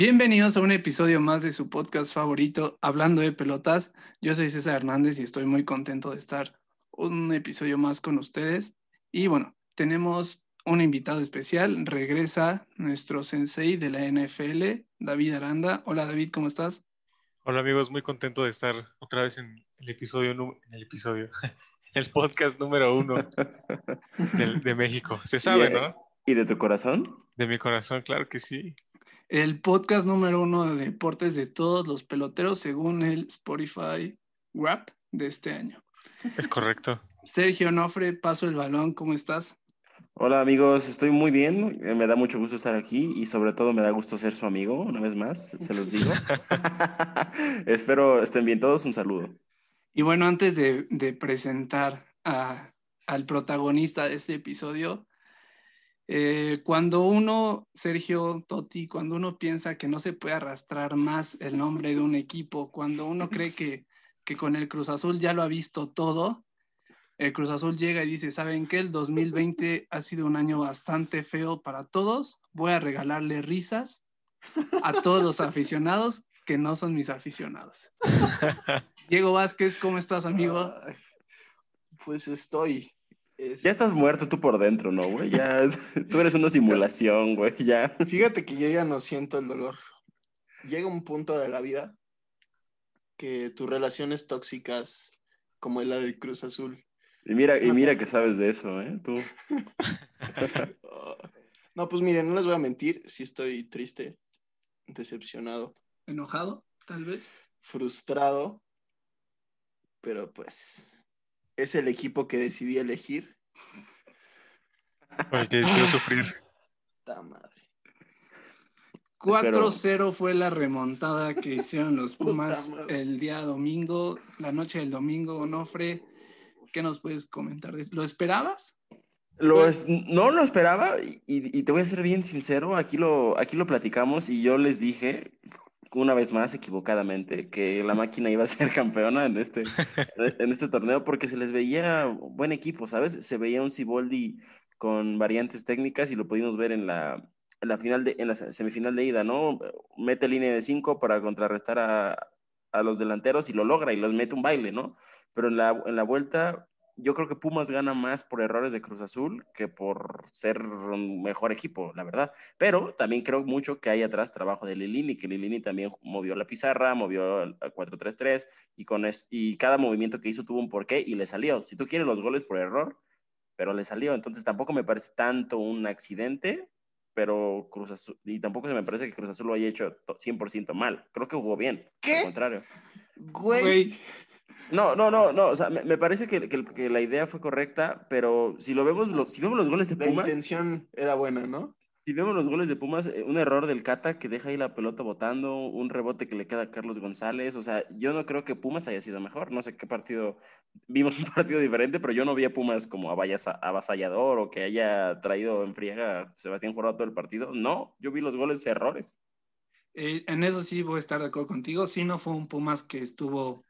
Bienvenidos a un episodio más de su podcast favorito, Hablando de Pelotas. Yo soy César Hernández y estoy muy contento de estar un episodio más con ustedes. Y bueno, tenemos un invitado especial. Regresa nuestro sensei de la NFL, David Aranda. Hola David, ¿cómo estás? Hola amigos, muy contento de estar otra vez en el episodio, en el episodio, el podcast número uno de, México. Se sabe, ¿no? ¿Y de tu corazón? De mi corazón, claro que sí el podcast número uno de deportes de todos los peloteros según el Spotify Rap de este año. Es correcto. Sergio Nofre, paso el balón, ¿cómo estás? Hola amigos, estoy muy bien, eh, me da mucho gusto estar aquí y sobre todo me da gusto ser su amigo, una vez más, se los digo. Espero estén bien todos, un saludo. Y bueno, antes de, presentar al protagonista de este episodio, eh, cuando uno, Sergio Totti, cuando uno piensa que no se puede arrastrar más el nombre de un equipo, cuando uno cree que, que con el Cruz Azul ya lo ha visto todo, el Cruz Azul llega y dice, ¿saben qué? El 2020 ha sido un año bastante feo para todos, voy a regalarle risas a todos los aficionados que no son mis aficionados. Diego Vázquez, ¿cómo estás, amigo? Pues estoy, ya estás muerto tú por dentro, ¿no, güey? Ya, tú eres una simulación, güey, ya. Fíjate que yo ya no siento el dolor. Llega un punto de la vida que tus relaciones tóxicas, como la de Cruz Azul. Y mira, y mira que sabes de eso, ¿eh? Tú. no, pues miren, no les voy a mentir, sí estoy triste, decepcionado. ¿Enojado, tal vez? Frustrado, pero pues es el equipo que decidí elegir. el que decidió sufrir. Ta madre. 4-0 fue la remontada que hicieron los Pumas el día domingo, la noche del domingo, Onofre. ¿Qué nos puedes comentar? ¿Lo esperabas? Lo no lo esperaba y, y, te voy a ser bien sincero, aquí lo, aquí lo platicamos y yo les dije, una vez más equivocadamente que la máquina iba a ser campeona en este, en este torneo porque se les veía buen equipo, ¿sabes? Se veía un Ciboldi con variantes técnicas y lo pudimos ver en la, la final de, en la semifinal de ida, ¿no? Mete línea de cinco para contrarrestar a, a los delanteros y lo logra y los mete un baile, ¿no? Pero en la, en la vuelta yo creo que Pumas gana más por errores de Cruz Azul que por ser un mejor equipo, la verdad. Pero también creo mucho que hay atrás trabajo de Lilini, que Lilini también movió la pizarra, movió el 4-3-3 y, con y cada movimiento que hizo tuvo un porqué y le salió. Si tú quieres los goles por error, pero le salió. Entonces tampoco me parece tanto un accidente, pero Cruz Azul, y tampoco se me parece que Cruz Azul lo haya hecho 100% mal. Creo que jugó bien. ¿Qué? Al contrario. Güey. No, no, no, no. O sea, me, parece que, que, la idea fue correcta, pero si lo vemos, si vemos los goles de Pumas. La intención era buena, ¿no? Si vemos los goles de Pumas, eh, un error del Cata que deja ahí la pelota botando, un rebote que le queda a Carlos González. O sea, yo no creo que Pumas haya sido mejor. No sé qué partido. Vimos un partido diferente, pero yo no vi a Pumas como avasallador o que haya traído en friega a Sebastián Jurado todo el partido. No, yo vi los goles errores. Eh, en eso sí voy a estar de acuerdo contigo. Sí, no fue un Pumas que estuvo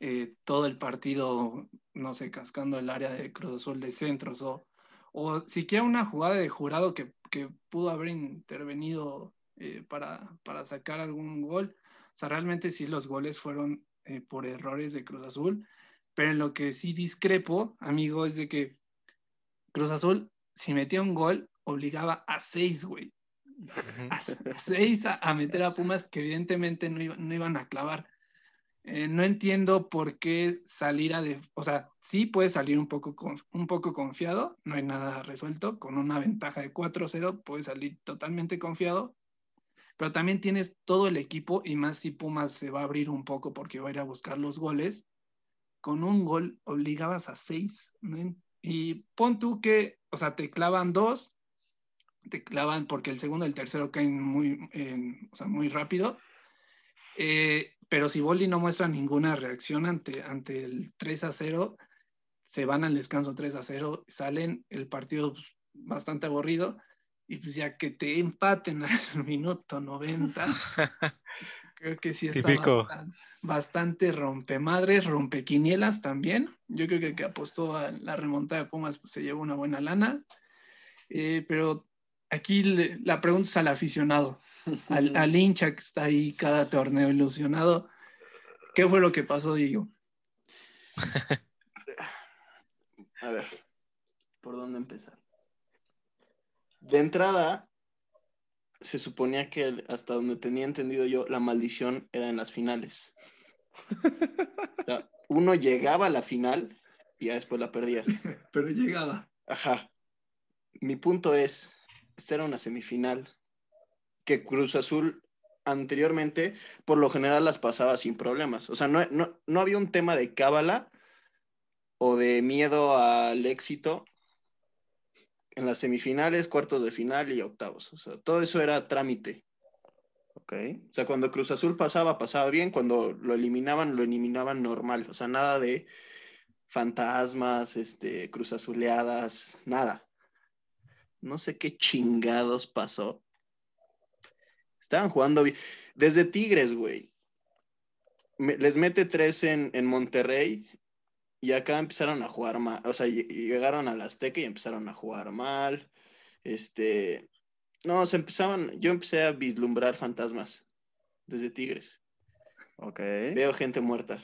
eh, todo el partido, no sé, cascando el área de Cruz Azul de centros o, o siquiera una jugada de jurado que, que pudo haber intervenido eh, para, para, sacar algún gol. O sea, realmente sí los goles fueron eh, por errores de Cruz Azul, pero en lo que sí discrepo, amigo, es de que Cruz Azul, si metía un gol, obligaba a seis, güey. A, seis a, meter a Pumas que evidentemente no, no iban a clavar. Eh, no entiendo por qué salir a... De, o sea, sí puede salir un poco, un poco confiado, no hay nada resuelto, con una ventaja de 4-0 puede salir totalmente confiado, pero también tienes todo el equipo y más si Pumas se va a abrir un poco porque va a ir a buscar los goles, con un gol obligabas a seis, y pon tú que, o sea, te clavan dos, te clavan porque el segundo y el tercero caen muy, o sea, muy rápido. Eh, pero si Boldi no muestra ninguna reacción ante, ante el 3 a 0, se van al descanso 3 a 0, salen el partido pues, bastante aburrido y pues ya que te empaten al minuto 90, creo que sí está bastante, bastante rompemadres, rompequinielas también. Yo creo que el que apostó a la remontada de Pumas pues, se llevó una buena lana, eh, pero aquí le- la pregunta es al aficionado, al, al hincha que está ahí cada torneo ilusionado. ¿Qué fue lo que pasó, Diego? A ver, ¿por dónde empezar? De entrada, se suponía que hasta donde tenía entendido yo, la maldición era en las finales. O sea, uno llegaba a la final y ya después la perdía. Pero llegaba. Ajá. Mi punto es, esta era una semifinal que Cruz Azul anteriormente, por lo general, las pasaba sin problemas. O sea, no, no, no había un tema de cábala o de miedo al éxito en las semifinales, cuartos de final y octavos. O sea, todo eso era trámite. Ok. O sea, cuando Cruz Azul pasaba, pasaba bien. Cuando lo eliminaban, lo eliminaban normal. O sea, nada de fantasmas, este, Cruz Azuleadas, nada. No sé qué chingados pasó. Estaban jugando bien. Desde Tigres, güey. Me- les mete tres en, en Monterrey y acá empezaron a jugar mal. O sea, ll- llegaron al Azteca y empezaron a jugar mal. Este, no, se empezaban, yo empecé a vislumbrar fantasmas desde Tigres. Ok. Veo gente muerta.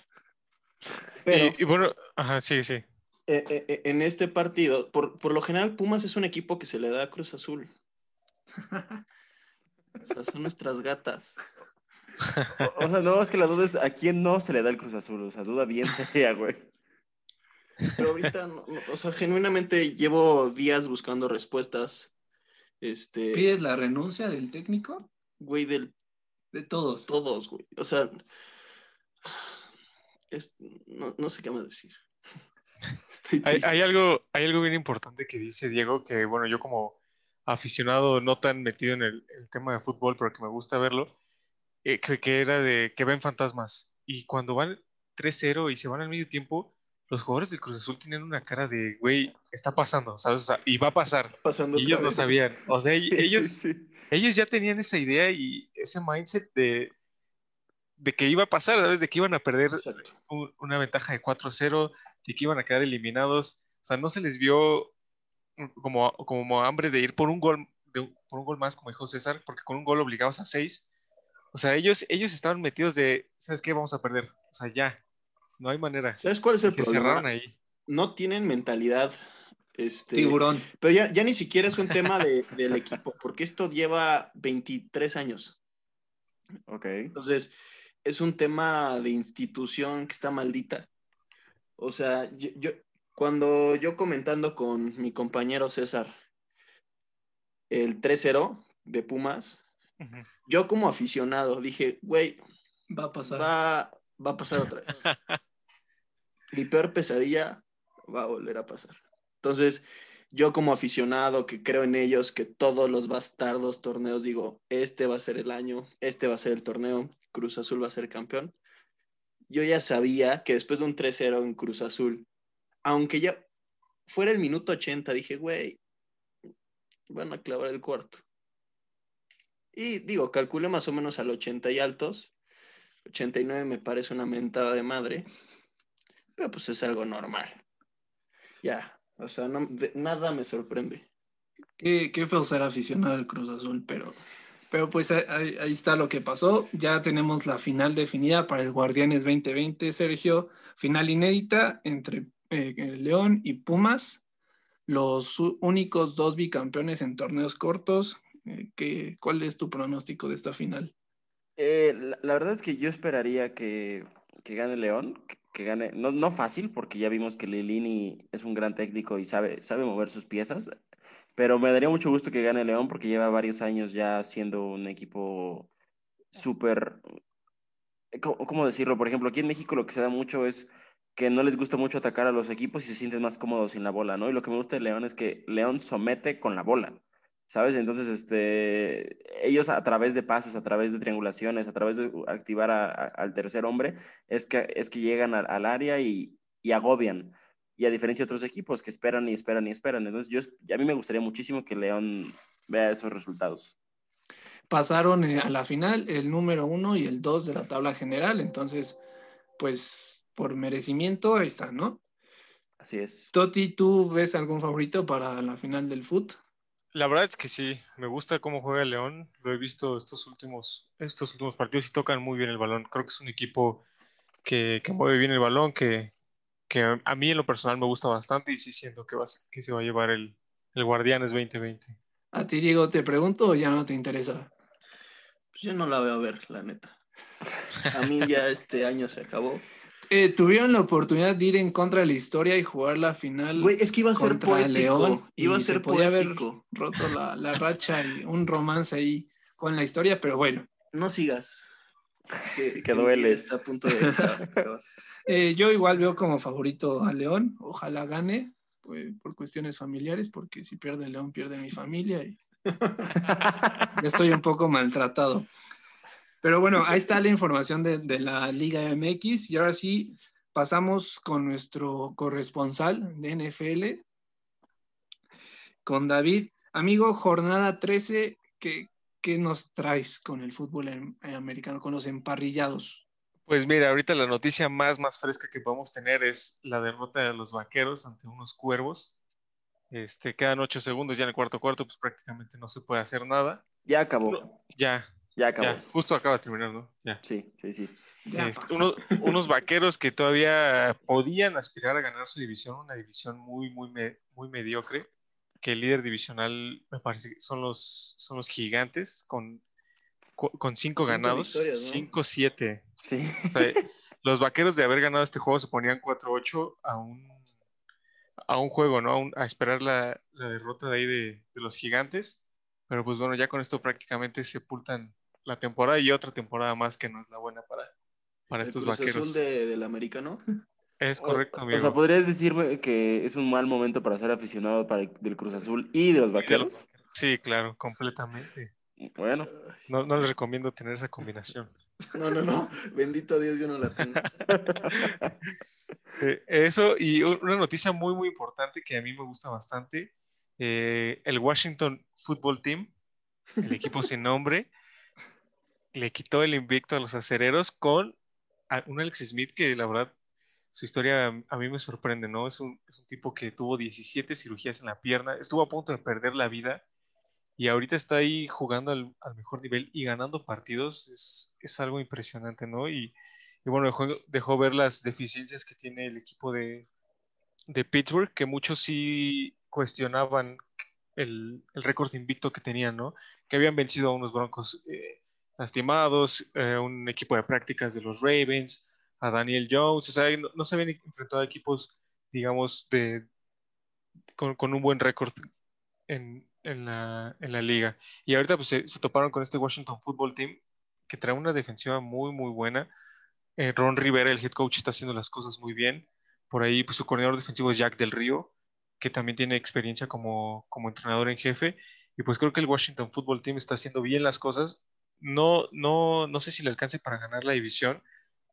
Pero Y, y bueno, ajá, sí, sí. Eh, eh, eh, en este partido, por, por lo general, Pumas es un equipo que se le da a Cruz Azul. O sea, son nuestras gatas. O, o sea, no, es que la duda es a quién no se le da el Cruz Azul. O sea, duda bien seria, güey. Pero ahorita, no- no, o sea, genuinamente llevo días buscando respuestas. Este, ¿Pides la renuncia del técnico? güey, del De todos. todos, güey. O sea, es- no, no sé qué más decir. Hay, algo, hay algo bien importante que dice Diego, que bueno, yo como aficionado no tan metido en el, el tema de fútbol, pero que me gusta verlo, eh, que, que era de que ven fantasmas. Y cuando van 3-0 y se van al medio tiempo, los jugadores del Cruz Azul tienen una cara de, güey, está pasando, ¿sabes? O sea, y va a pasar. pasando Y ellos lo vez. sabían. O sea, Sí, ellos, sí, sí. ellos ya tenían esa idea y ese mindset de, de que iba a pasar, ¿sabes? De que iban a perder un- una ventaja de 4-0 y que iban a quedar eliminados. O sea, no se les vio como, como hambre de ir por un gol, de- por un gol más, como dijo César, porque con un gol obligados a 6. O sea, ellos, ellos estaban metidos de, ¿sabes qué? Vamos a perder. O sea, ya, no hay manera. ¿Sabes cuál es el Se cerraron problema? ahí. No tienen mentalidad. Este, Tiburón. Pero ya, ya ni siquiera es un tema de- del equipo, porque esto lleva 23 años. Ok. Entonces, es un tema de institución que está maldita. O sea, yo, yo- cuando yo comentando con mi compañero César el 3-0 de Pumas, yo como aficionado dije, güey, Va a pasar. va, va a pasar otra vez. Mi peor pesadilla va a volver a pasar. Entonces, yo como aficionado que creo en ellos, que todos los bastardos torneos digo, este va a ser el año, este va a ser el torneo, Cruz Azul va a ser campeón. Yo ya sabía que después de un 3-0 en Cruz Azul, aunque ya fuera el minuto 80, dije, güey, van a clavar el cuarto. Y digo, calculé más o menos al 80 y altos. 89 me parece una mentada de madre, pero pues es algo normal. Ya, o sea, no, de- nada me sorprende. Qué, qué feo ser aficionado al Cruz Azul, pero, pero pues ahí- está lo que pasó. Ya tenemos la final definida para el Guardianes 2020, Sergio. Final inédita entre eh, León y Pumas, los únicos dos bicampeones en torneos cortos. Eh, ¿qué- ¿Cuál es tu pronóstico de esta final? Eh, la, la verdad es que yo esperaría que, que gane León, que, gane, no, no fácil, porque ya vimos que Lilini es un gran técnico y sabe, sabe mover sus piezas, pero me daría mucho gusto que gane León porque lleva varios años ya siendo un equipo súper, ¿cómo, cómo decirlo? Por ejemplo, aquí en México lo que se da mucho es que no les gusta mucho atacar a los equipos y se sienten más cómodos sin la bola, ¿no? Y lo que me gusta de León es que León somete con la bola. ¿Sabes? Entonces, este, ellos a través de pases, a través de triangulaciones, a través de activar a- a- al tercer hombre, es que, es que llegan al, al área y, y agobian. Y a diferencia de otros equipos que esperan y esperan y esperan. Entonces, yo, a mí me gustaría muchísimo que León vea esos resultados. Pasaron a la final el número uno y el dos de la tabla general, entonces, pues por merecimiento ahí está, ¿no? Así es. Toti, ¿tú ves algún favorito para la final del foot? La verdad es que sí, me gusta cómo juega León. Lo he visto estos últimos, estos últimos partidos y tocan muy bien el balón. Creo que es un equipo que, que mueve bien el balón, que, que a mí en lo personal me gusta bastante y sí siento que, va, que se va a llevar el, el Guardianes 2020. A ti, Diego, te pregunto o ya no te interesa. Pues yo no la veo a ver, la neta. A mí ya este año se acabó. Eh, tuvieron la oportunidad de ir en contra de la historia y jugar la final Güey, es que iba a ser poético. León. iba a y se podía haber roto la, la racha y un romance ahí con la historia, pero bueno. No sigas. Que, duele. Está a punto de. Eh, yo igual veo como favorito a León. Ojalá gane pues, por cuestiones familiares, porque si pierde León, pierde mi familia y estoy un poco maltratado. Pero bueno, ahí está la información de, de la Liga MX y ahora sí pasamos con nuestro corresponsal de NFL, con David. Amigo, jornada 13, ¿qué, qué nos traes con el fútbol em- americano, con los emparrillados? Pues mira, ahorita la noticia más, más fresca que podemos tener es la derrota de los vaqueros ante unos cuervos. Este, quedan ocho segundos ya en el cuarto cuarto, pues prácticamente no se puede hacer nada. Ya acabó. No, ya, Ya acabó. ya, justo acaba de terminar, ¿no? Ya. Sí, sí, sí. Ya Este, pasó. uno- unos vaqueros que todavía podían aspirar a ganar su división, una división muy, muy, me- muy mediocre, que el líder divisional me parece que son los, son los gigantes con, con cinco, Cinco ganados, ¿no? 5-7. Sí. O sea, los vaqueros de haber ganado este juego se ponían 4-8 a un, a un juego, ¿no? A, un- a esperar la, la derrota de ahí de, de los gigantes. Pero pues bueno, ya con esto prácticamente sepultan la temporada y otra temporada más que no es la buena para, para El estos Cruz vaqueros. Azul de- del americano. Es correcto, O amigo. sea, ¿podrías decirme que es un mal momento para ser aficionado para el- del Cruz Azul y de los vaqueros? Sí, claro, completamente. Bueno, No, no les recomiendo tener esa combinación. No, no, no. Bendito Dios, yo no la tengo. Eh, eso y una noticia muy, muy importante que a mí me gusta bastante. eh, el Washington Football Team, el equipo sin nombre, le quitó el invicto a los acereros con un Alex Smith que la verdad su historia a- a mí me sorprende, ¿no? Es un, es un tipo que tuvo 17 cirugías en la pierna, estuvo a punto de perder la vida y ahorita está ahí jugando al, al mejor nivel y ganando partidos. Es, es algo impresionante, ¿no? Y, y bueno, dejó, dejó ver las deficiencias que tiene el equipo de, de Pittsburgh, que muchos sí cuestionaban el, el récord invicto que tenían, ¿no? Que habían vencido a unos Broncos eh, lastimados, eh, un equipo de prácticas de los Ravens, a Daniel Jones, o sea, no, no se habían enfrentado a equipos, digamos, de, con, con un buen récord en, en la, en la liga. Y ahorita pues, se, toparon con este Washington Football Team que trae una defensiva muy, muy buena. Eh, Ron Rivera, el head coach, está haciendo las cosas muy bien. Por ahí, pues su coordinador defensivo es Jack del Río, que también tiene experiencia como, como entrenador en jefe. Y pues creo que el Washington Football Team está haciendo bien las cosas. No, no, no sé si le alcance para ganar la división,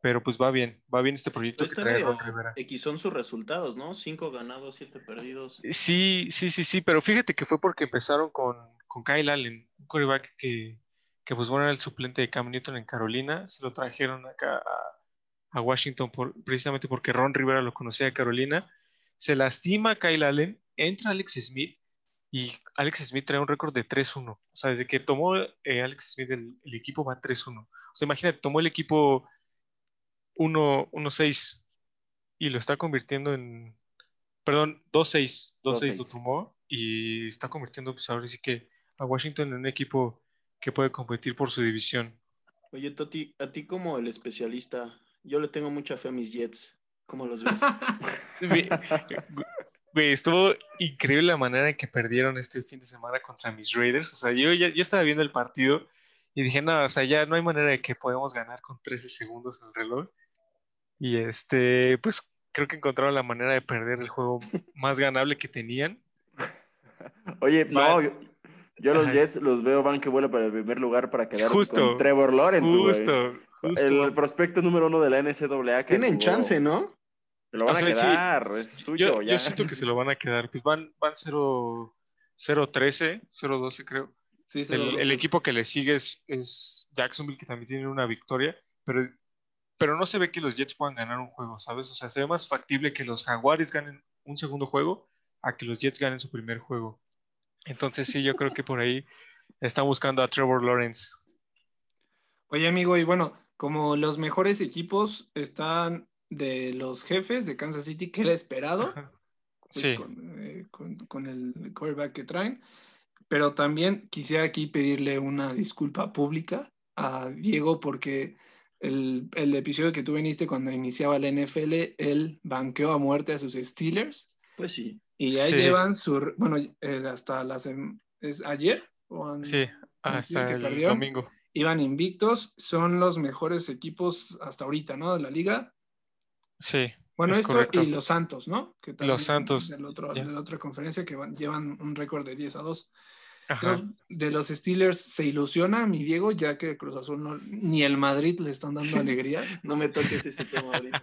pero pues va bien, va bien este proyecto Pues que trae Ron Rivera. X son sus resultados, ¿no? Cinco ganados, siete perdidos. Sí, sí, sí, sí, pero fíjate que fue porque empezaron con, con Kyle Allen, un quarterback que, que pues bueno era el suplente de Cam Newton en Carolina, se lo trajeron acá a, a Washington por, precisamente porque Ron Rivera lo conocía de Carolina, se lastima Kyle Allen, entra Alex Smith y Alex Smith trae un récord de 3-1, o sea, desde que tomó eh, Alex Smith el, el equipo va 3-1, o sea, imagínate, tomó el equipo 1 1-6 y lo está convirtiendo en, perdón, 2-6, 2-6 lo 2-6. tomó y está convirtiendo, pues ahora sí que a Washington en un equipo que puede competir por su división. Oye, Toti, a ti como el especialista, yo le tengo mucha fe a mis Jets. ¿Cómo los ves? Güey, estuvo increíble la manera en que perdieron este fin de semana contra mis Raiders. O sea, yo ya yo estaba viendo el partido y dije, no, o sea, ya no hay manera de que podamos ganar con 13 segundos en el reloj. Y este, pues creo que encontraron la manera de perder el juego más ganable que tenían. Oye, no, yo, yo los Ajá. Jets los veo van que vuela para el primer lugar para quedarse Justo. con Trevor Lawrence. Justo, justo. El prospecto número uno de la NCAA. que Tienen jugó. chance, ¿no? Se lo van O a sí. quedar, es suyo Yo, ya. yo siento que se lo van a quedar. Pues van, van 0, 0-13, 0-12 creo. Sí, El, equipo que le sigue es, es Jacksonville, que también tiene una victoria, pero, pero no se ve que los Jets puedan ganar un juego, ¿sabes? O sea, se ve más factible que los Jaguares ganen un segundo juego a que los Jets ganen su primer juego. Entonces sí, yo creo que por ahí está buscando a Trevor Lawrence. Oye, amigo, y bueno, como los mejores equipos están de los jefes de Kansas City, que era esperado. Pues, Sí, Con, eh, con- con el quarterback que traen. Pero también quisiera aquí pedirle una disculpa pública a Diego porque el, el episodio que tú viniste cuando iniciaba la NFL, él banqueó a muerte a sus Steelers Pues sí. y ya Sí. llevan su, bueno, eh, hasta las, ¿es ayer? ¿O an- sí, hasta que el perdieron? domingo. Iban invictos, son los mejores equipos hasta ahorita, ¿no? De la liga. Sí, Bueno, Es esto correcto. y los Santos, ¿no? Que también Los Santos, Del otro, de la otra conferencia que van- llevan un récord de 10 a 2. ajá. Entonces, de los Steelers se ilusiona mi Diego, ya que Cruz Azul no- ni el Madrid le están dando alegría. No me toques ese tema ahorita.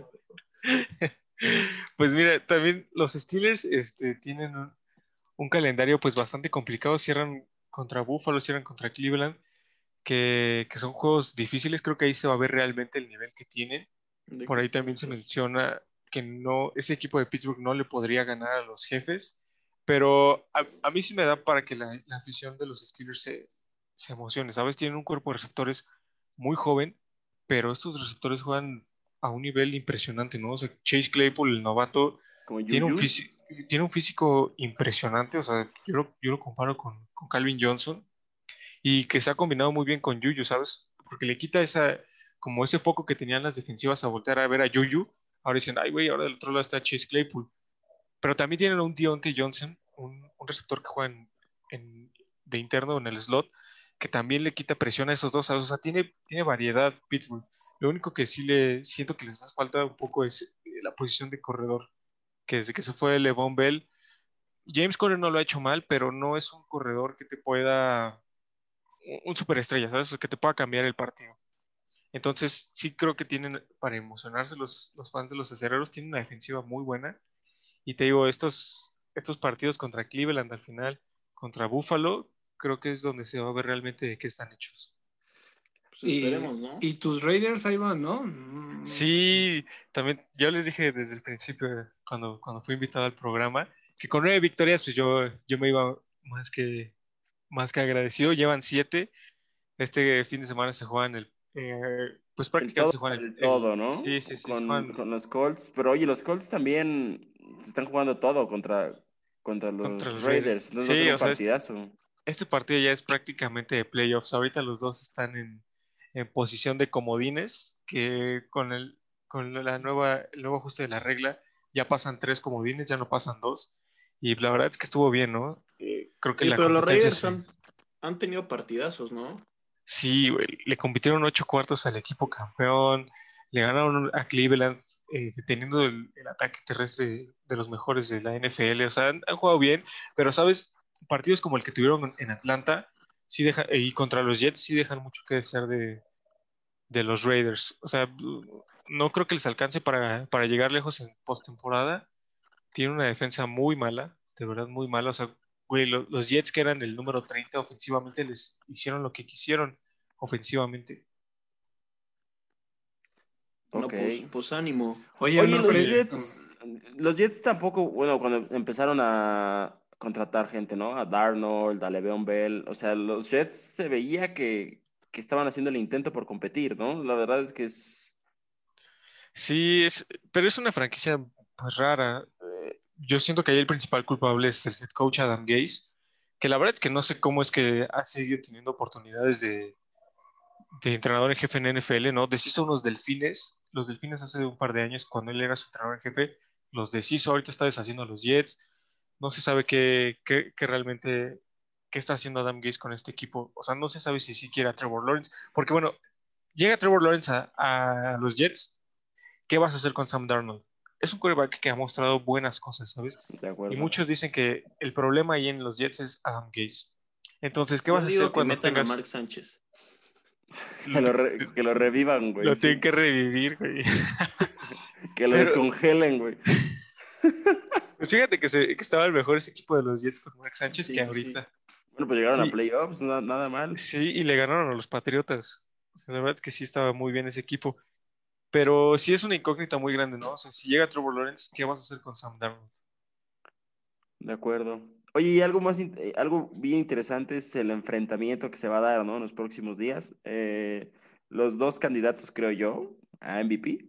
Pues mira, también los Steelers este, tienen un, un calendario pues bastante complicado. Cierran contra Buffalo, cierran contra Cleveland, que, que son juegos difíciles. Creo que ahí se va a ver realmente el nivel que tienen. Por ahí también se menciona que no, ese equipo de Pittsburgh no le podría ganar a los jefes, pero a, a mí sí me da para que la, la afición de los Steelers se, se emocione, ¿sabes? Tienen un cuerpo de receptores muy joven, pero estos receptores juegan a un nivel impresionante, ¿no? O sea, Chase Claypool, el novato, tiene un, físico, tiene un físico impresionante, o sea, yo lo, yo lo comparo con, con Calvin Johnson y que se ha combinado muy bien con Juju, ¿sabes? Porque le quita esa, como ese foco que tenían las defensivas a voltear a ver a Juju, ahora dicen, ay, güey, ahora del otro lado está Chase Claypool. Pero también tienen un Deontay Johnson, un, receptor que juega en, de interno en el slot, que también le quita presión a esos dos. O sea, tiene, tiene variedad Pittsburgh. Lo único que sí le siento que les da falta un poco es eh, la posición de corredor, que desde que se fue Levon Bell, James Conner no lo ha hecho mal, pero no es un corredor que te pueda, un superestrella, ¿sabes? Que te pueda cambiar el partido. Entonces, sí creo que tienen, para emocionarse los, los fans de los acereros, tienen una defensiva muy buena. Y te digo, estos, estos partidos contra Cleveland al final, contra Buffalo, creo que es donde se va a ver realmente de qué están hechos. Pues Y, esperemos, ¿no? y tus Raiders ahí van, ¿no? Mm, Sí, también yo les dije desde el principio, cuando, cuando fui invitado al programa, que con nueve victorias, pues yo, yo me iba más que, más que agradecido. Llevan siete. Este fin de semana se juegan el, eh, pues El prácticamente todo, se juegan el todo, el- ¿no? Sí, sí, sí, se Con, los Colts. Pero oye, los Colts también están jugando todo contra, contra los, Contra los Raiders. Sí, o sea, es- partidazo. este partido ya es prácticamente de playoffs. Ahorita los dos están en, en posición de comodines, que con el, con la nueva, el nuevo ajuste de la regla ya pasan tres comodines, ya no pasan dos. Y la verdad es que estuvo bien, ¿no? Creo que la pero los Raiders sí- han, han tenido partidazos, ¿no? Sí, le compitieron ocho cuartos al equipo campeón, le ganaron a Cleveland eh, teniendo el, ataque terrestre de los mejores de la NFL, o sea, han, han jugado bien, pero sabes, partidos como el que tuvieron en Atlanta sí deja, y contra los Jets sí dejan mucho que desear de, de los Raiders, o sea, no creo que les alcance para, para llegar lejos en postemporada, tiene una defensa muy mala, de verdad muy mala, o sea, güey, lo- los Jets que eran el número 30 ofensivamente les hicieron lo que quisieron ofensivamente. No, pues, pues ánimo. Oye, Oye, no, los pero- Jets, los Jets tampoco, bueno, cuando empezaron a contratar gente, ¿no? A Darnold, a Le'Veon Bell, o sea, los Jets se veía que, que estaban haciendo el intento por competir, ¿no? La verdad es que es... Sí, es, pero es una franquicia pues, rara. Yo siento que ahí el principal culpable es el head coach Adam Gase, que la verdad es que no sé cómo es que ha seguido teniendo oportunidades de, entrenador en jefe en NFL, ¿no? Deshizo unos delfines, los delfines hace un par de años cuando él era su entrenador en jefe, los deshizo, ahorita está deshaciendo a los Jets, no se sabe qué, qué, qué realmente, qué está haciendo Adam Gase con este equipo, o sea, no se sabe si sí quiere a Trevor Lawrence, porque bueno, llega Trevor Lawrence a, a los Jets, ¿qué vas a hacer con Sam Darnold? Es un quarterback que ha mostrado buenas cosas, ¿sabes? De acuerdo. Y muchos dicen que el problema ahí en los Jets es Adam Gase. Entonces, ¿qué Yo vas a hacer que cuando metan tengas... a Mark Sánchez. Que lo, re- que lo revivan, güey. Lo sí. tienen que revivir, güey. Que lo pero- descongelen, güey. Pues fíjate que, se- que estaba el mejor ese equipo de los Jets con Mark Sánchez Sí, que sí. ahorita. Bueno, pues llegaron Y- a playoffs, na- nada mal. Sí, y le ganaron a los Patriotas. O sea, la verdad es que sí estaba muy bien ese equipo. Pero sí es una incógnita muy grande, ¿no? O sea, si llega Trevor Lawrence, ¿qué vas a hacer con Sam Darnold? De acuerdo. Oye, y algo más, eh, algo bien interesante es el enfrentamiento que se va a dar, ¿no? En los próximos días. Eh, los dos candidatos, creo yo, a MVP.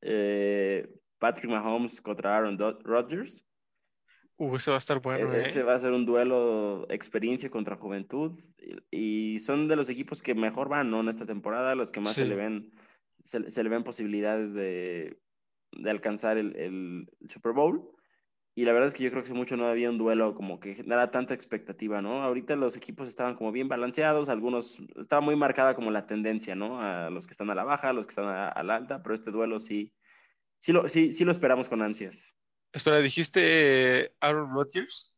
eh, Patrick Mahomes contra Aaron Rodgers. Uh, eso va a estar bueno, E- ¿eh? Ese va a ser un duelo experiencia contra juventud. Y, y son de los equipos que mejor van, ¿no? En esta temporada, los que más se le ven, se, le- se le ven posibilidades de, de alcanzar el, el Super Bowl. Y la verdad es que yo creo que hace mucho no había un duelo como que generara tanta expectativa, ¿no? Ahorita los equipos estaban como bien balanceados, algunos, estaba muy marcada como la tendencia, ¿no? A los que están a la baja, a los que están a, a la alta, pero este duelo sí, sí lo, sí, sí lo esperamos con ansias. Espera, ¿dijiste Aaron Rodgers?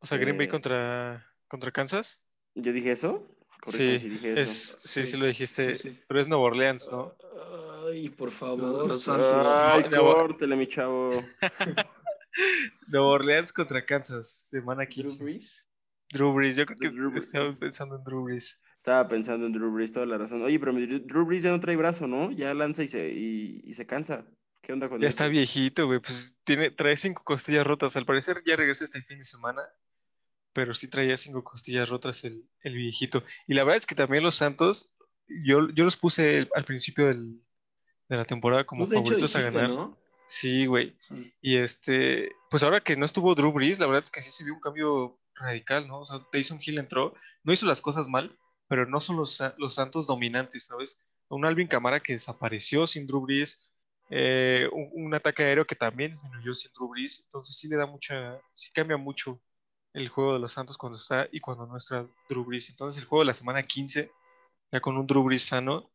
O sea, Green Bay Eh, contra, contra Kansas. ¿Yo dije eso? Sí, si dije es, eso. sí, sí Sí, lo dijiste, sí, sí. pero es Nueva Orleans, ¿no? Ay, por favor. los Santos. Ay, córtele, mi chavo. Nueva Orleans contra Kansas, semana Drew 15. Brees. Drew Brees, yo creo que Drew Brees. estaba pensando en Drew Brees. Estaba pensando en Drew Brees, toda la razón. Oye, pero Drew Drew Brees ya no trae brazo, ¿no? Ya lanza y se, y, y se cansa. ¿Qué onda con Ya eso? está viejito, güey, pues tiene, trae cinco costillas rotas. Al parecer ya regresa este fin de semana, pero sí traía cinco costillas rotas el, el viejito. Y la verdad es que también los Santos, yo, yo los puse el- al principio del- de la temporada como de hecho, favoritos a ganar. ¿no? Sí, güey. Sí. Y este, pues ahora que no estuvo Drew Brees, la verdad es que sí se vio un cambio radical, ¿no? O sea, Taysom Hill entró, no hizo las cosas mal, pero no son los, los Santos dominantes, ¿sabes? Un Alvin Kamara que desapareció sin Drew Brees, eh, un, un ataque aéreo que también disminuyó sin Drew Brees, entonces sí le da mucha, sí cambia mucho el juego de los Santos cuando está y cuando no está Drew Brees. Entonces el juego de la semana 15, ya con un Drew Brees sano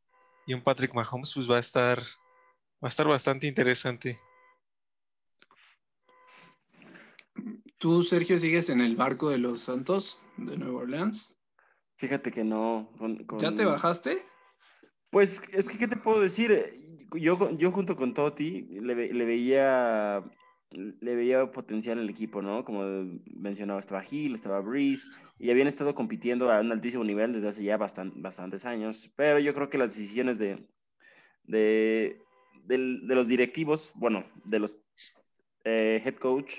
y un Patrick Mahomes, pues va a estar, va a estar bastante interesante. ¿Tú, Sergio, sigues en el barco de los Santos de Nueva Orleans? Fíjate que no. con- ¿Ya te bajaste? Pues es que, ¿qué te puedo decir? Yo, yo junto con le, ve- le veía le veía potencial en el equipo, ¿no? Como mencionaba, estaba Hill, estaba Breeze, y habían estado compitiendo a un altísimo nivel desde hace ya bastan- bastantes años, pero yo creo que las decisiones de, de, del- de los directivos, bueno, de los eh, head coach,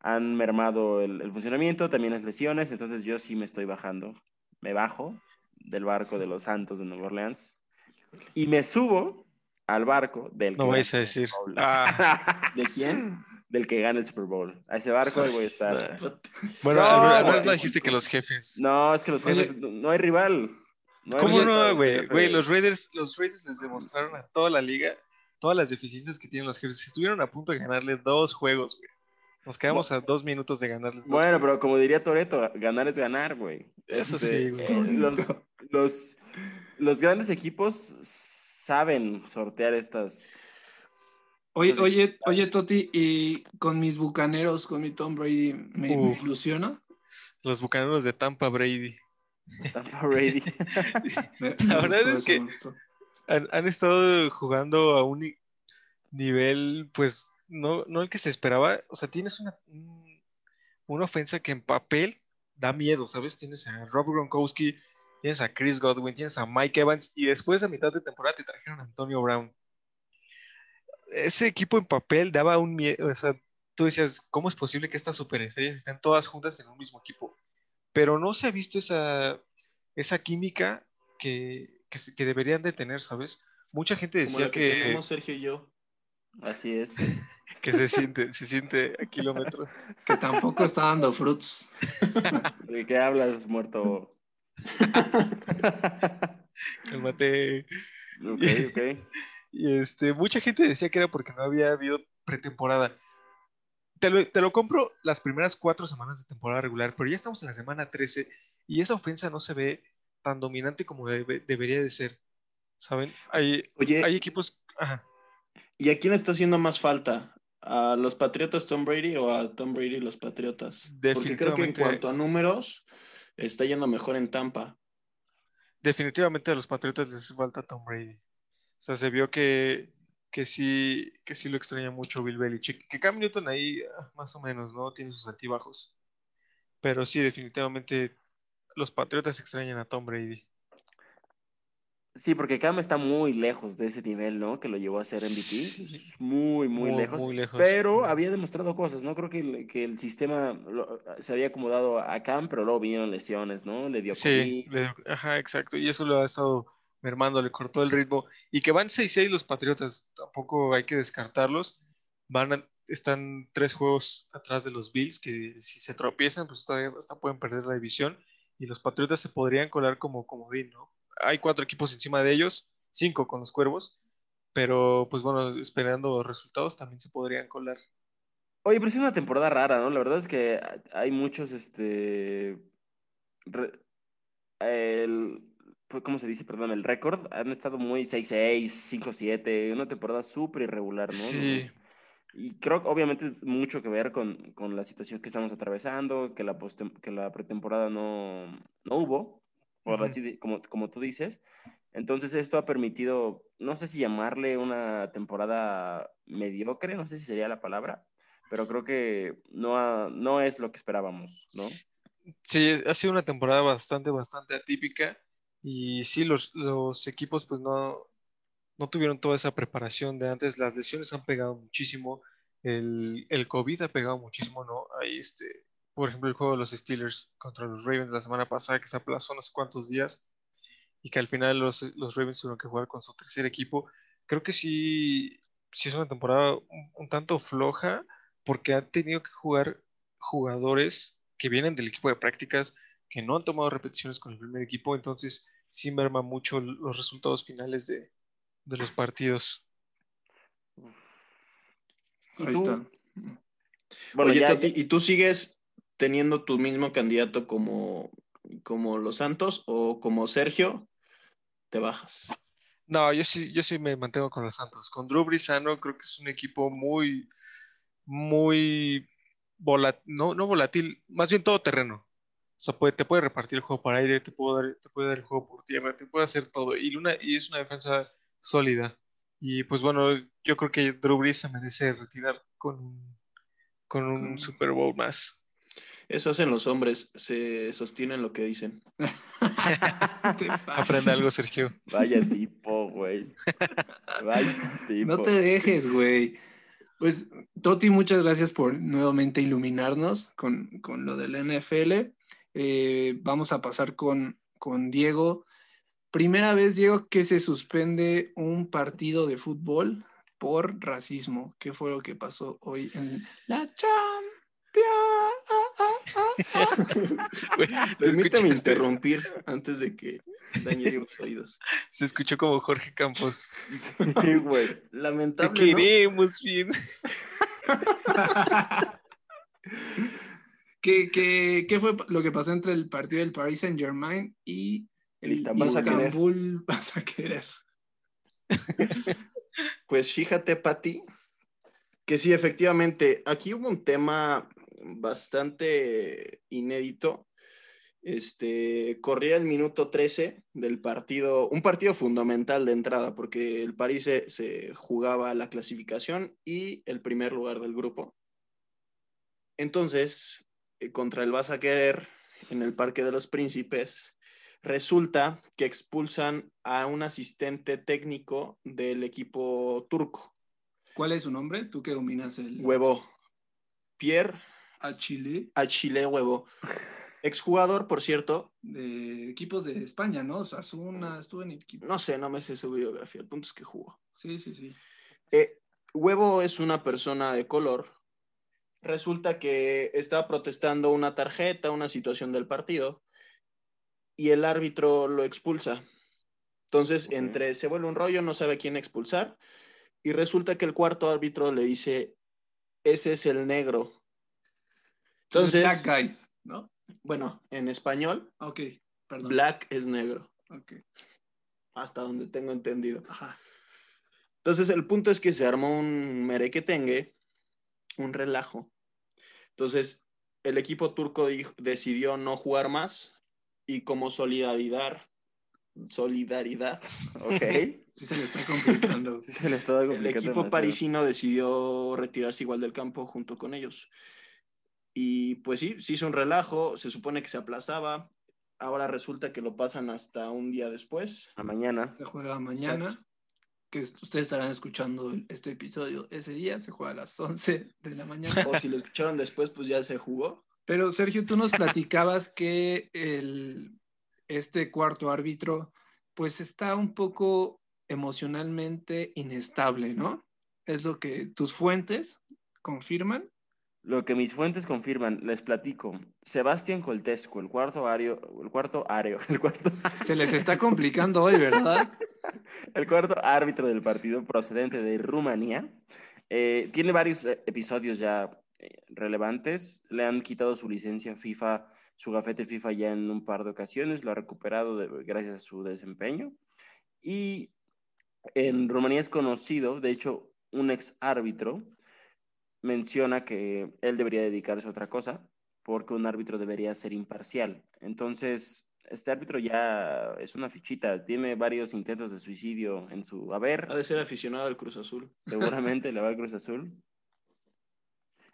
han mermado el, el funcionamiento, también las lesiones, entonces yo sí me estoy bajando, me bajo del barco de los Santos de Nueva Orleans y me subo al barco del No que vais a decir. Ah. ¿De quién? Del que gane el Super Bowl. A ese barco ahí voy a estar. Bueno, No, al menos- al menos güey. no dijiste que los jefes. No, es que los jefes, no, no hay rival. No hay ¿Cómo rival no, los güey? Güey, los Raiders, los Raiders les demostraron a toda la liga todas las deficiencias que tienen los jefes. Estuvieron a punto de ganarle dos juegos, güey. Nos quedamos a dos minutos de ganarles dos Bueno, juegos. pero como diría Toreto, ganar es ganar, güey. Eso Este, sí, güey. eh, los, los, los grandes equipos saben sortear estas. Oye, oye, oye, Toti, y con mis bucaneros, con mi Tom Brady, ¿me, me Uh. ilusiona? Los bucaneros de Tampa Brady. Tampa Brady. La verdad es que-. Han, han estado jugando a un ni- nivel, pues, no, no el que se esperaba. O sea, tienes una, un- una ofensa que en papel da miedo, ¿sabes? Tienes a Rob Gronkowski, tienes a Chris Godwin, tienes a Mike Evans y después a mitad de temporada te trajeron a Antonio Brown. Ese equipo en papel daba un miedo, o sea, tú decías, ¿cómo es posible que estas superestrellas estén todas juntas en un mismo equipo? Pero no se ha visto esa, esa química que, que, deberían de tener, ¿sabes? Mucha gente decía que que, tenemos Sergio y yo. Así es. que se siente, se siente a kilómetros. Que tampoco está dando frutos. ¿De qué hablas, muerto? Cálmate. ok, ok. Y este, mucha gente decía que era porque no había habido pretemporada. Te lo, te lo compro las primeras cuatro semanas de temporada regular, pero ya estamos en la semana 13 y esa ofensa no se ve tan dominante como debe- debería de ser. ¿Saben? Hay, Oye, hay equipos. Ajá. ¿y a quién está haciendo más falta? ¿A los Patriotas Tom Brady o a Tom Brady los Patriotas? Porque creo que en cuanto a números, está yendo mejor en Tampa. definitivamente a los Patriotas les falta Tom Brady. O sea, se vio que, que sí, que sí lo extraña mucho Bill Belichick. Que Cam Newton ahí, ah, más o menos, ¿no? Tiene sus altibajos. Pero sí, definitivamente los Patriotas extrañan a Tom Brady. Sí, porque Cam está muy lejos de ese nivel, ¿no? Que lo llevó a ser MVP. Sí. Muy, muy, Muy, lejos. muy lejos. Pero había demostrado cosas, ¿no? Creo que el, que el sistema lo- se había acomodado a Cam, pero luego vinieron lesiones, ¿no? Le dio Sí, COVID. le- ajá, exacto. Y eso lo ha estado mermando, le cortó el ritmo. Y que van 6-6 los Patriotas, tampoco hay que descartarlos. Van a- están tres juegos atrás de los Bills, que si se tropiezan, pues todavía hasta pueden perder la división. Y los Patriotas se podrían colar como comodín, ¿no? Hay cuatro equipos encima de ellos, cinco con los Cuervos. Pero, pues bueno, esperando resultados también se podrían colar. Oye, pero es una temporada rara, ¿no? La verdad es que hay muchos, este... el- ¿cómo se dice? Perdón, el récord. Han estado muy 6-6, 5-7, una temporada súper irregular, ¿no? Sí. Y creo que obviamente mucho que ver con, con la situación que estamos atravesando, que la, postem- que la pretemporada no, no hubo, por Ujú. así de- como, como tú dices. Entonces esto ha permitido, no sé si llamarle una temporada mediocre, no sé si sería la palabra, pero creo que no, ha- no es lo que esperábamos, ¿no? Sí, ha sido una temporada bastante, bastante atípica y sí, los, los equipos pues no, no tuvieron toda esa preparación de antes, las lesiones han pegado muchísimo, el, el COVID ha pegado muchísimo, ¿no? Ahí este, por ejemplo, el juego de los Steelers contra los Ravens la semana pasada que se aplazó no sé cuántos días y que al final los, los Ravens tuvieron que jugar con su tercer equipo. Creo que sí, sí es una temporada un, un tanto floja porque han tenido que jugar jugadores que vienen del equipo de prácticas, que no han tomado repeticiones con el primer equipo, entonces sí merma mucho los resultados finales de, de los partidos. ¿Y Ahí tú? está. Bueno, Oye, ya- Toti, ¿y tú sigues teniendo tu mismo candidato como, como Los Santos o como Sergio? Te bajas. No, yo sí, yo sí me mantengo con los Santos. Con Drew Brisano creo que es un equipo muy, muy volátil, no, no volátil, más bien todoterreno. O sea, puede, te puede repartir el juego por aire, te puede dar, te puede dar el juego por tierra, te puede hacer todo. Y, una, y es una defensa sólida. Y pues bueno, yo creo que Drew Brees se merece retirar con, con un Super Bowl más. Eso hacen los hombres, se sostienen lo que dicen. Aprende algo, Sergio. Vaya tipo, güey. Vaya tipo. No te dejes, güey. Pues, Toti, muchas gracias por nuevamente iluminarnos con, con lo del NFL. Eh, vamos a pasar con, con Diego. Primera vez, Diego, que se suspende un partido de fútbol por racismo. ¿Qué fue lo que pasó hoy en la Champions? Te escuchaste- interrumpir antes de que dañes tus oídos. Se escuchó como Jorge Campos. Sí, güey. Te Lamentable, ¿no? queremos bien. ¿Qué, qué, qué fue lo que pasó entre el partido del Paris Saint Germain y el Istanbul. Vas a querer. Istanbul? Vas a querer. Pues fíjate, Pati, que sí, efectivamente, aquí hubo un tema bastante inédito. Este, corría el minuto 13 del partido, un partido fundamental de entrada, porque el París se, se jugaba la clasificación y el primer lugar del grupo. Entonces, contra el Vas a querer en el Parque de los Príncipes, resulta que expulsan a un asistente técnico del equipo turco, ¿Cuál es su nombre? Tú que dominas el Huevo. Pierre a Chile Achille Huevo. Exjugador, por cierto. de equipos de España, ¿no? Osasuna, estuvo en equipo. No sé, no me sé su biografía. El punto es que jugó. Sí, sí, sí. Eh, Huevo es una persona de color. Resulta que estaba protestando una tarjeta, una situación del partido, y el árbitro lo expulsa. Entonces, entre se vuelve un rollo, no sabe a quién expulsar, y resulta que el cuarto árbitro le dice, ese es el negro. Entonces, Black Guy, ¿no? bueno, en español, Ok, perdón. black es negro, Ok, hasta donde tengo entendido. ajá. Entonces, el punto es que se armó un merequetengue, un relajo. Entonces, el equipo turco dijo- decidió no jugar más y como solidaridad, solidaridad, Ok. Sí se le está complicando. Sí, se le estaba el equipo demasiado. parisino decidió retirarse igual del campo junto con ellos. Y pues sí, se hizo un relajo, se supone que se aplazaba. ahora resulta que lo pasan hasta un día después. A mañana. Se juega mañana. Exacto. Que ustedes estarán escuchando este episodio ese día. Se juega a las 11 de la mañana. O si lo escucharon después, pues ya se jugó. Pero Sergio, tú nos platicabas que el, este cuarto árbitro, pues está un poco emocionalmente inestable, ¿no? Es lo que tus fuentes confirman. Lo que mis fuentes confirman, les platico. Sebastián Coltesco, el cuarto ario, el cuarto ario, el cuarto, Se les está complicando hoy, ¿verdad? el cuarto árbitro del partido procedente de Rumanía, eh, tiene varios eh, episodios ya eh, relevantes. Le han quitado su licencia FIFA, su gafete FIFA ya en un par de ocasiones, lo ha recuperado de- gracias a su desempeño. Y en Rumanía es conocido, de hecho, un ex árbitro menciona que él debería dedicarse a otra cosa porque un árbitro debería ser imparcial. Entonces, este árbitro ya es una fichita, tiene varios intentos de suicidio en su haber, Ha de ser aficionado al Cruz Azul. seguramente le va al Cruz Azul.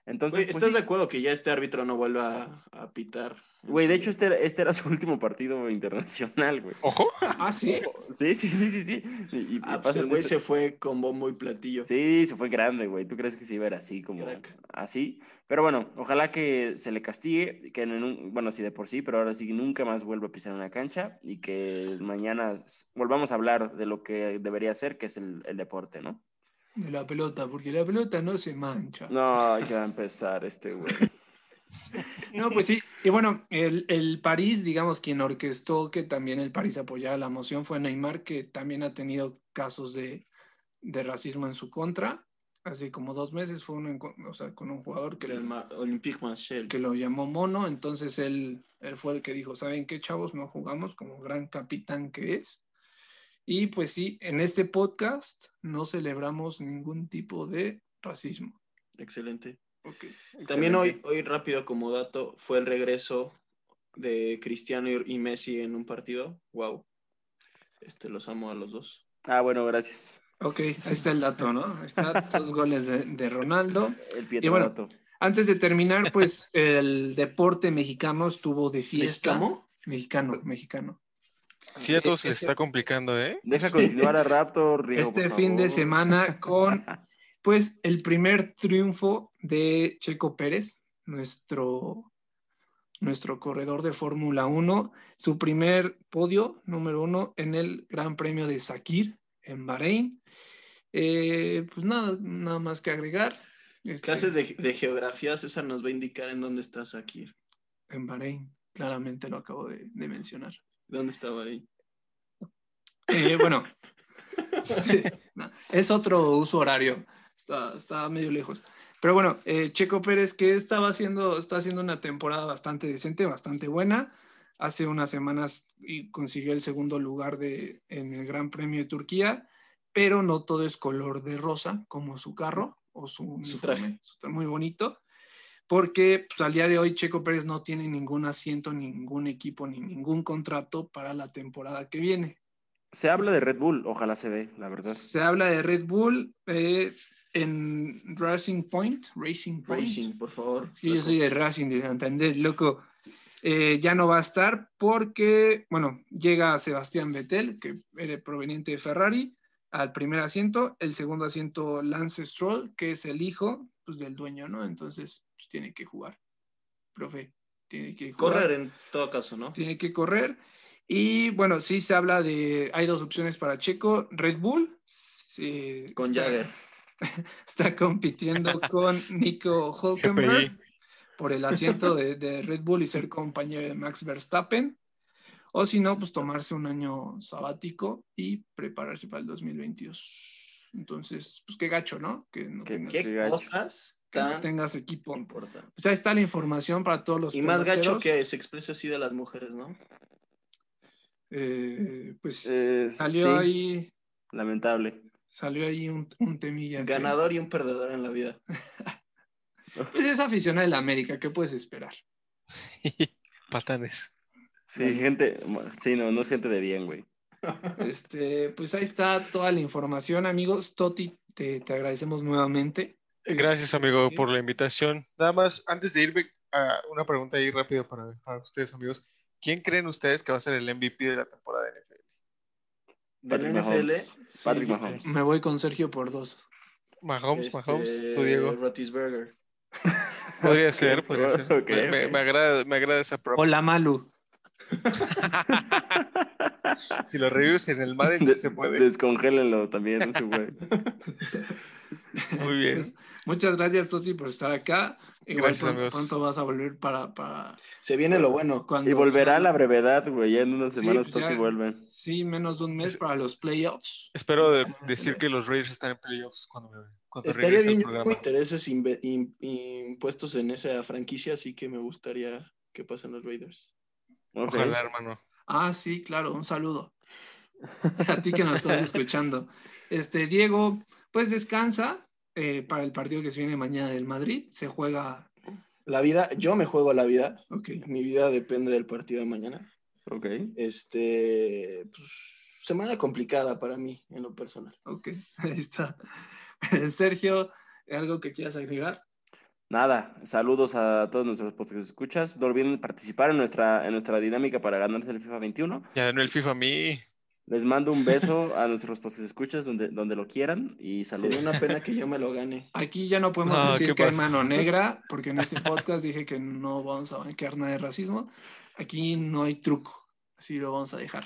Entonces, pues ¿estás de acuerdo que ya este árbitro no vuelva a, a pitar? Güey, de hecho, este, era- este era su último partido internacional, güey. Ojo. Ah, sí. Sí, sí, sí, sí, sí. Y, Ah, pues el güey este- se fue con bombo y platillo. Sí, se fue grande, güey. ¿Tú crees que se iba a ir así, como Crack. así? Pero bueno, ojalá que se le castigue, que en un- bueno, sí de por sí, pero ahora sí que nunca más vuelva a pisar una cancha y que mañana volvamos a hablar de lo que debería ser, que es el, el deporte, ¿no? De la pelota, porque la pelota no se mancha. No, ya va a empezar este güey. No, pues sí. Y bueno, el, el París, digamos, quien orquestó que también el París apoyara la moción fue Neymar, que también ha tenido casos de, de racismo en su contra. Hace como dos meses fue uno en con- o sea, con un jugador que, El Olympique Marseille. que lo llamó mono. Entonces él, él fue el que dijo, ¿saben qué, chavos? No jugamos como gran capitán que es. Y pues sí, en este podcast no celebramos ningún tipo de racismo. Excelente. Ok. También hoy, hoy, rápido como dato, fue el regreso de Cristiano y Messi en un partido. Wow. Este, los amo a los dos. Ah, bueno, gracias. Ok, ahí está el dato, ¿no? Ahí está dos goles de, de Ronaldo. El Y bueno. Antes de terminar, pues el deporte mexicano estuvo de fiesta. ¿Mexicano? Mexicano, mexicano. Sí, a todos se les está complicando, ¿eh? Deja continuar a Raptor, Rigo, Este por fin de semana con, pues, el primer triunfo de Checo Pérez, nuestro, nuestro corredor de Fórmula 1, su primer podio, número uno, en el Gran Premio de Sakir, en Bahrein. Eh, pues nada, nada más que agregar. Este, Clases de, de geografía, César nos va a indicar en dónde estás aquí. En Bahrein, claramente lo acabo de, de mencionar. ¿Dónde estaba ahí? Eh, bueno, no, es otro uso horario, está, está medio lejos. Pero bueno, eh, Checo Pérez que estaba haciendo, está haciendo una temporada bastante decente, bastante buena. Hace unas semanas y consiguió el segundo lugar de, en el Gran Premio de Turquía, pero no todo es color de rosa como su carro o su, traje. su tra- muy bonito. Porque pues, al día de hoy Checo Pérez no tiene ningún asiento, ningún equipo, ni ningún contrato para la temporada que viene. Se habla de Red Bull, ojalá se dé, la verdad. Se habla de Red Bull eh, en Racing Point. Racing Point. Racing, por favor. Sí, yo soy de Racing de Santander, loco. Eh, ya no va a estar porque, bueno, llega Sebastián Vettel, que era proveniente de Ferrari, al primer asiento. El segundo asiento, Lance Stroll, que es el hijo pues, del dueño, ¿no? Entonces, pues, tiene que jugar. Profe, tiene que jugar Correr en todo caso, ¿no? tiene que correr. Y bueno, sí se habla de, hay dos opciones para Checo, Red Bull, sí, Con está, Jagger. está compitiendo con Nico Hulkenberg GPI. por el asiento de, de Red Bull y ser compañero de Max Verstappen. O si no, pues tomarse un año sabático y prepararse para el 2022. Entonces, pues qué gacho, ¿no? Que no, Qué- ¿Qué Sí, que no tengas equipo. importantes? Pues ahí está la información para todos los Y más gacho que se expresa así de las mujeres, ¿no? Eh, pues Eh, salió sí, ahí Lamentable. salió ahí un, un temilla. que- Ganador y un perdedor en la vida. Pues es aficionado de la América, ¿qué puedes esperar? Patanes. Sí, gente, sí, no, no es gente de bien, güey. Este, pues ahí está toda la información, amigos. Toti, te, te agradecemos nuevamente. Gracias, amigo, Sí. por la invitación. Nada más, antes de irme, a una pregunta ahí rápido para, para ustedes, amigos. ¿quién creen ustedes que va a ser el MVP de la temporada de NFL? Patrick NFL. Mahomes. sí, Patrick Mahomes. Me voy con Sergio por dos. Mahomes, este, Mahomes, tú Diego. Roethlisberger. Podría ser, podría ser. me, me- ok. me agrada, me agrada esa prop. Hola, Malu. Si lo revives en el Madden, sí se puede. Descongélenlo también, ese güey. Muy bien. Pues, muchas gracias, Toti, por estar acá. Igual Gracias, pronto, vas a volver para, para Se viene lo bueno. cuando Y volverá a la brevedad, güey. Ya en unas Sí, semanas pues Totti ya. vuelve. Sí, menos de un mes para los playoffs. Espero de- decir que los Raiders están en playoffs cuando, me- cuando Estaría regrese bien, yo tengo intereses impuestos en esa franquicia, así que me gustaría que pasen los Raiders. Ojalá, hermano. Ah, sí, claro, un saludo. A ti que nos estás escuchando. Este, Diego, pues descansa eh, para el partido que se viene mañana del Madrid. Se juega. La vida, yo me juego la vida. Ok. Mi vida depende del partido de mañana. Ok. Este, pues, semana complicada para mí en lo personal. Ok, ahí está. Sergio, ¿algo que quieras agregar? Nada, saludos a todos nuestros podcast escuchas. No olviden participar en nuestra, en nuestra dinámica para ganarse el FIFA 21. Ya denme el FIFA a mí. Les mando un beso a nuestros podcast escuchas donde, donde lo quieran y Sería saludos. una pena que yo me lo gane. Aquí ya no podemos No, decir ¿qué que hay mano negra, porque en este podcast dije que no vamos a banquear nada de racismo. Aquí no hay truco, así lo vamos a dejar.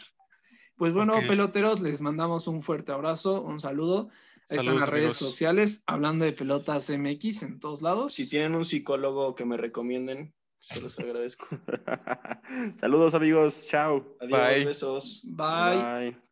Pues bueno, Ok. peloteros, les mandamos un fuerte abrazo, un saludo. Ahí están las redes amigos. sociales, hablando de pelotas MX en todos lados. Si tienen un psicólogo que me recomienden, se los agradezco. saludos amigos, chao. Adiós, Bye. besos. Bye. Bye.